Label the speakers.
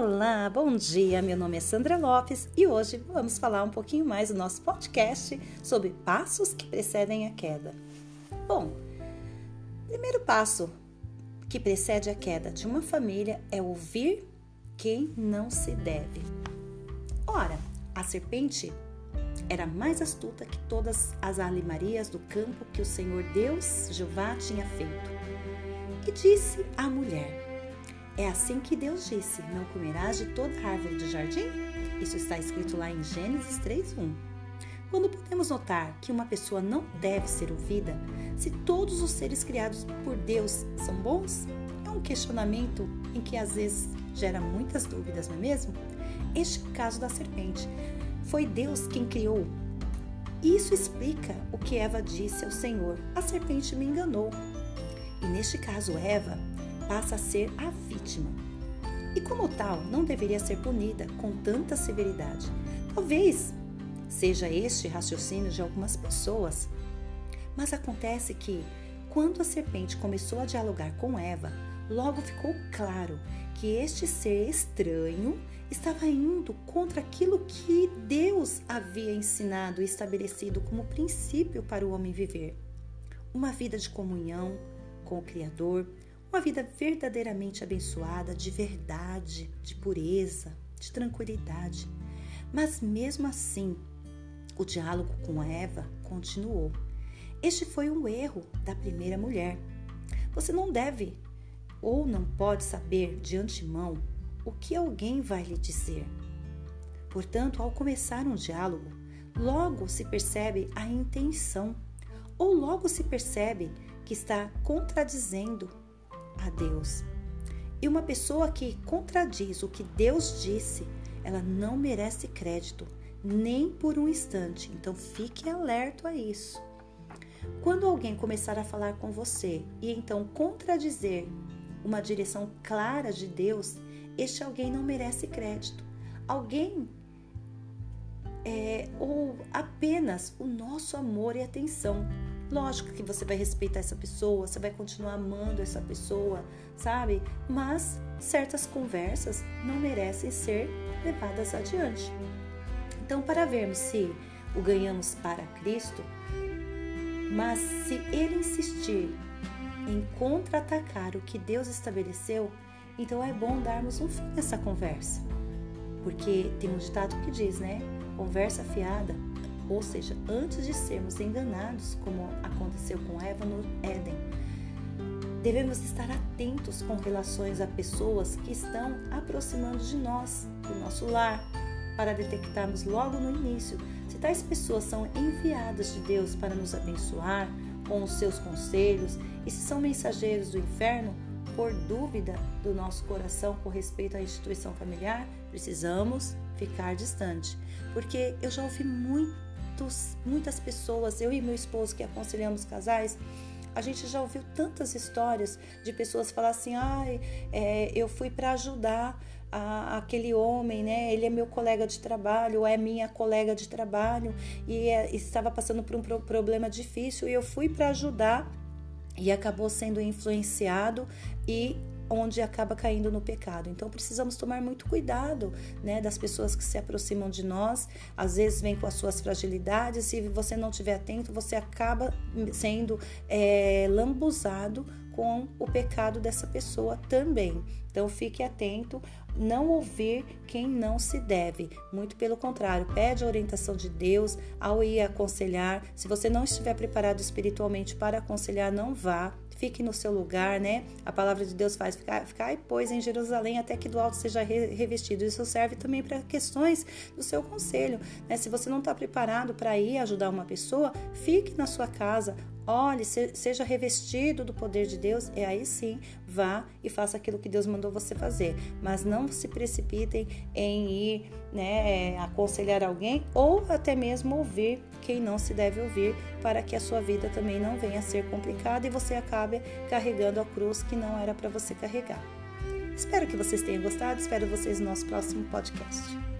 Speaker 1: Olá, bom dia. Meu nome é Sandra Lopes e hoje vamos falar um pouquinho mais do nosso podcast sobre passos que precedem a queda. Bom, primeiro passo que precede a queda de uma família é ouvir quem não se deve. Ora, a serpente era mais astuta que todas as alimarias do campo que o Senhor Deus, Jeová, tinha feito. E disse à mulher: é assim que Deus disse: Não comerás de toda árvore do jardim? Isso está escrito lá em Gênesis 3:1. Quando podemos notar que uma pessoa não deve ser ouvida, se todos os seres criados por Deus são bons? É um questionamento em que às vezes gera muitas dúvidas, não é mesmo? Este é caso da serpente. Foi Deus quem criou. Isso explica o que Eva disse ao Senhor: A serpente me enganou. E neste caso, Eva passa a ser a vítima. E como tal, não deveria ser punida com tanta severidade. Talvez seja este raciocínio de algumas pessoas. Mas acontece que, quando a serpente começou a dialogar com Eva, logo ficou claro que este ser estranho estava indo contra aquilo que Deus havia ensinado e estabelecido como princípio para o homem viver. Uma vida de comunhão com o Criador, uma vida verdadeiramente abençoada, de verdade, de pureza, de tranquilidade. Mas mesmo assim, o diálogo com Eva continuou. Este foi um erro da primeira mulher. Você não deve ou não pode saber de antemão o que alguém vai lhe dizer. Portanto, ao começar um diálogo, logo se percebe a intenção, ou logo se percebe que está contradizendo a Deus. E uma pessoa que contradiz o que Deus disse, ela não merece crédito, nem por um instante. Então fique alerta a isso. Quando alguém começar a falar com você e então contradizer uma direção clara de Deus, este alguém não merece crédito. Alguém é, ou apenas o nosso amor e atenção Lógico que você vai respeitar essa pessoa, você vai continuar amando essa pessoa, sabe? Mas certas conversas não merecem ser levadas adiante. Então, para vermos se o ganhamos para Cristo, mas se ele insistir em contra-atacar o que Deus estabeleceu, então é bom darmos um fim nessa conversa. Porque tem um ditado que diz, né? Conversa fiada ou seja, antes de sermos enganados, como aconteceu com Eva no Éden. Devemos estar atentos com relações a pessoas que estão aproximando de nós, do nosso lar, para detectarmos logo no início se tais pessoas são enviadas de Deus para nos abençoar com os seus conselhos e se são mensageiros do inferno por dúvida do nosso coração com respeito à instituição familiar, precisamos ficar distante, porque eu já ouvi muito muitos, muitas pessoas, eu e meu esposo que aconselhamos casais, a gente já ouviu tantas histórias de pessoas falar assim: ai, é, eu fui para ajudar a, aquele homem, né? Ele é meu colega de trabalho, ou é minha colega de trabalho, e é, estava passando por um pro problema difícil, e eu fui para ajudar e acabou sendo influenciado e onde acaba caindo no pecado. Então precisamos tomar muito cuidado, né, das pessoas que se aproximam de nós. Às vezes vem com as suas fragilidades. Se você não estiver atento, você acaba sendo é, lambuzado com o pecado dessa pessoa também. Então fique atento, não ouvir quem não se deve. Muito pelo contrário, pede a orientação de Deus ao ir aconselhar. Se você não estiver preparado espiritualmente para aconselhar, não vá fique no seu lugar, né? A palavra de Deus faz ficar, ficar pois em Jerusalém até que do alto seja revestido. Isso serve também para questões do seu conselho, né? Se você não está preparado para ir ajudar uma pessoa, fique na sua casa, olhe, seja revestido do poder de Deus, e aí sim vá e faça aquilo que Deus mandou você fazer. Mas não se precipitem em ir né, aconselhar alguém ou até mesmo ouvir quem não se deve ouvir, para que a sua vida também não venha a ser complicada e você acabe carregando a cruz que não era para você carregar. Espero que vocês tenham gostado, espero vocês no nosso próximo podcast.